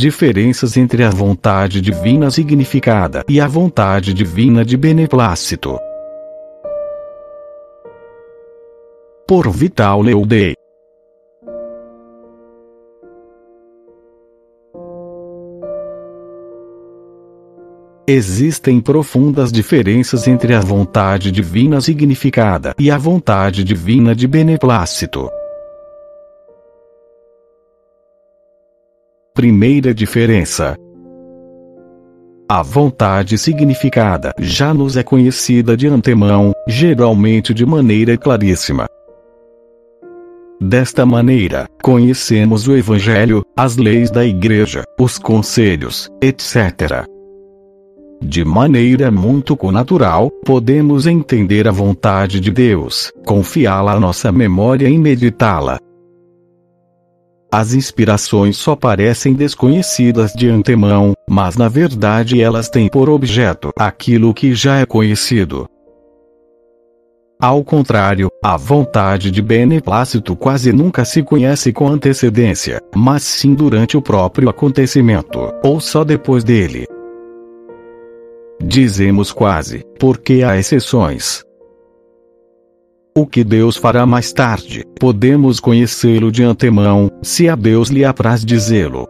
Diferenças entre a vontade divina significada e a vontade divina de beneplácito. Por Vital Leudei. Existem profundas diferenças entre a vontade divina significada e a vontade divina de beneplácito. Primeira diferença. A vontade significada já nos é conhecida de antemão, geralmente de maneira claríssima. Desta maneira, conhecemos o Evangelho, as leis da Igreja, os conselhos, etc. De maneira muito natural, podemos entender a vontade de Deus, confiá-la à nossa memória e meditá-la. As inspirações só parecem desconhecidas de antemão, mas na verdade elas têm por objeto aquilo que já é conhecido. Ao contrário, a vontade de beneplácito quase nunca se conhece com antecedência, mas sim durante o próprio acontecimento, ou só depois dele. Dizemos quase, porque há exceções. O que Deus fará mais tarde, podemos conhecê-lo de antemão, se a Deus lhe apraz dizê-lo.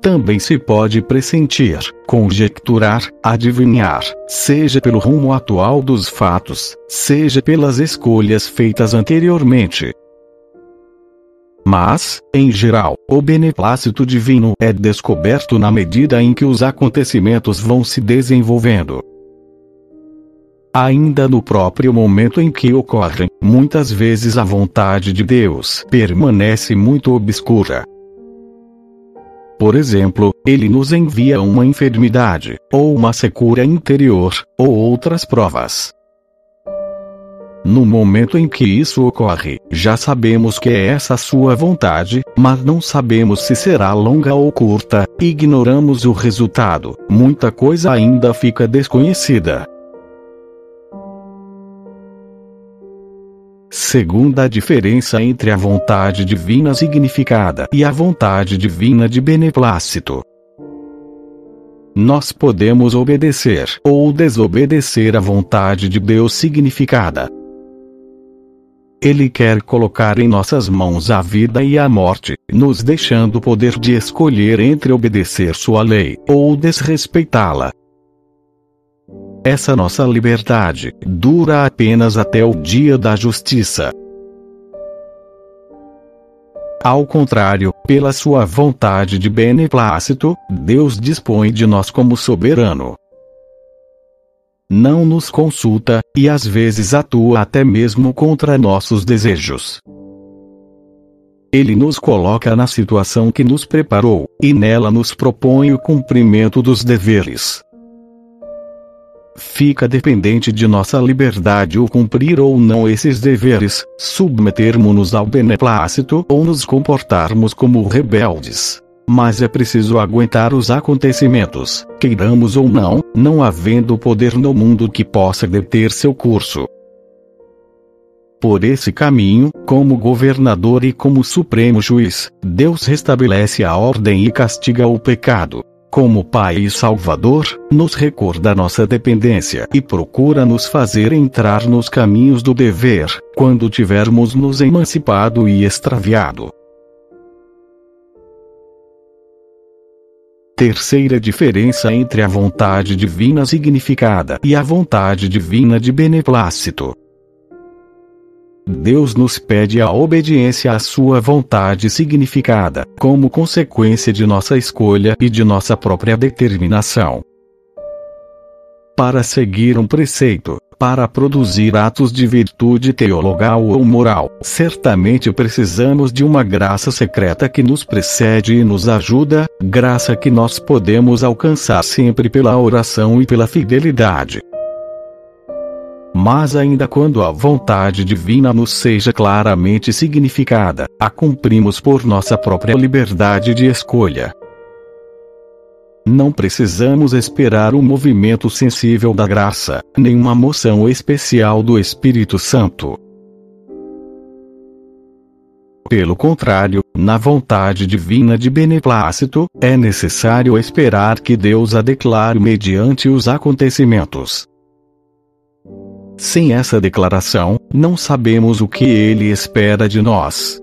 Também se pode pressentir, conjecturar, adivinhar, seja pelo rumo atual dos fatos, seja pelas escolhas feitas anteriormente. Mas, em geral, o beneplácito divino é descoberto na medida em que os acontecimentos vão se desenvolvendo. Ainda no próprio momento em que ocorrem, muitas vezes a vontade de Deus permanece muito obscura. Por exemplo, ele nos envia uma enfermidade, ou uma secura interior, ou outras provas. No momento em que isso ocorre, já sabemos que é essa sua vontade, mas não sabemos se será longa ou curta, ignoramos o resultado, muita coisa ainda fica desconhecida. Segunda diferença entre a vontade divina significada e a vontade divina de beneplácito. Nós podemos obedecer ou desobedecer a vontade de Deus significada. Ele quer colocar em nossas mãos a vida e a morte, nos deixando o poder de escolher entre obedecer sua lei ou desrespeitá-la. Essa nossa liberdade dura apenas até o dia da justiça. Ao contrário, pela sua vontade de beneplácito, Deus dispõe de nós como soberano. Não nos consulta, e às vezes atua até mesmo contra nossos desejos. Ele nos coloca na situação que nos preparou, e nela nos propõe o cumprimento dos deveres fica dependente de nossa liberdade o cumprir ou não esses deveres, submetermos-nos ao beneplácito ou nos comportarmos como rebeldes. Mas é preciso aguentar os acontecimentos, queiramos ou não, não havendo poder no mundo que possa deter seu curso. Por esse caminho, como governador e como supremo juiz, Deus restabelece a ordem e castiga o pecado como Pai e Salvador, nos recorda nossa dependência e procura nos fazer entrar nos caminhos do dever, quando tivermos nos emancipado e extraviado. Terceira diferença entre a vontade divina significada e a vontade divina de beneplácito. Deus nos pede a obediência à Sua vontade significada, como consequência de nossa escolha e de nossa própria determinação. Para seguir um preceito, para produzir atos de virtude teologal ou moral, certamente precisamos de uma graça secreta que nos precede e nos ajuda, graça que nós podemos alcançar sempre pela oração e pela fidelidade. Mas ainda quando a vontade divina nos seja claramente significada, a cumprimos por nossa própria liberdade de escolha. Não precisamos esperar o um movimento sensível da graça, nem uma moção especial do Espírito Santo. Pelo contrário, na vontade divina de beneplácito, é necessário esperar que Deus a declare mediante os acontecimentos. Sem essa declaração, não sabemos o que ele espera de nós.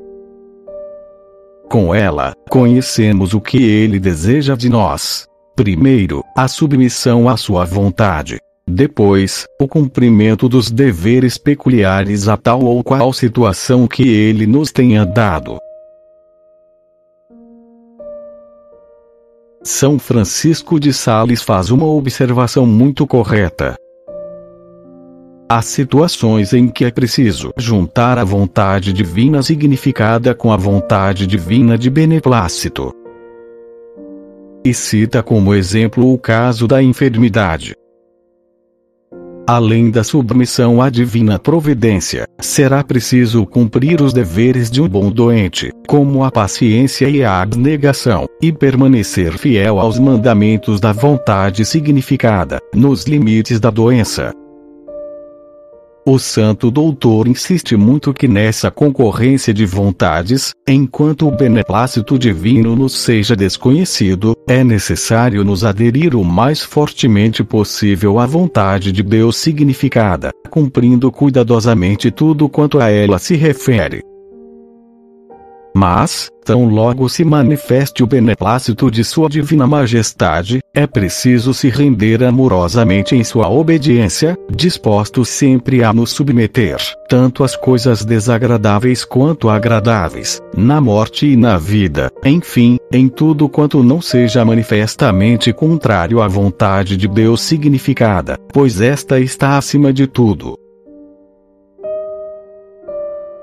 Com ela, conhecemos o que ele deseja de nós. Primeiro, a submissão à sua vontade. Depois, o cumprimento dos deveres peculiares a tal ou qual situação que ele nos tenha dado. São Francisco de Sales faz uma observação muito correta. Há situações em que é preciso juntar a vontade divina significada com a vontade divina de beneplácito. E cita como exemplo o caso da enfermidade. Além da submissão à divina providência, será preciso cumprir os deveres de um bom doente, como a paciência e a abnegação, e permanecer fiel aos mandamentos da vontade significada, nos limites da doença. O santo doutor insiste muito que nessa concorrência de vontades, enquanto o beneplácito divino nos seja desconhecido, é necessário nos aderir o mais fortemente possível à vontade de Deus significada, cumprindo cuidadosamente tudo quanto a ela se refere. Mas, tão logo se manifeste o beneplácito de Sua Divina Majestade, é preciso se render amorosamente em sua obediência, disposto sempre a nos submeter, tanto às coisas desagradáveis quanto agradáveis, na morte e na vida, enfim, em tudo quanto não seja manifestamente contrário à vontade de Deus significada, pois esta está acima de tudo.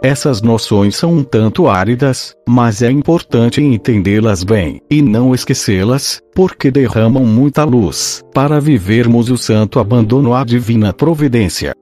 Essas noções são um tanto áridas, mas é importante entendê-las bem, e não esquecê-las, porque derramam muita luz, para vivermos o santo abandono à divina providência.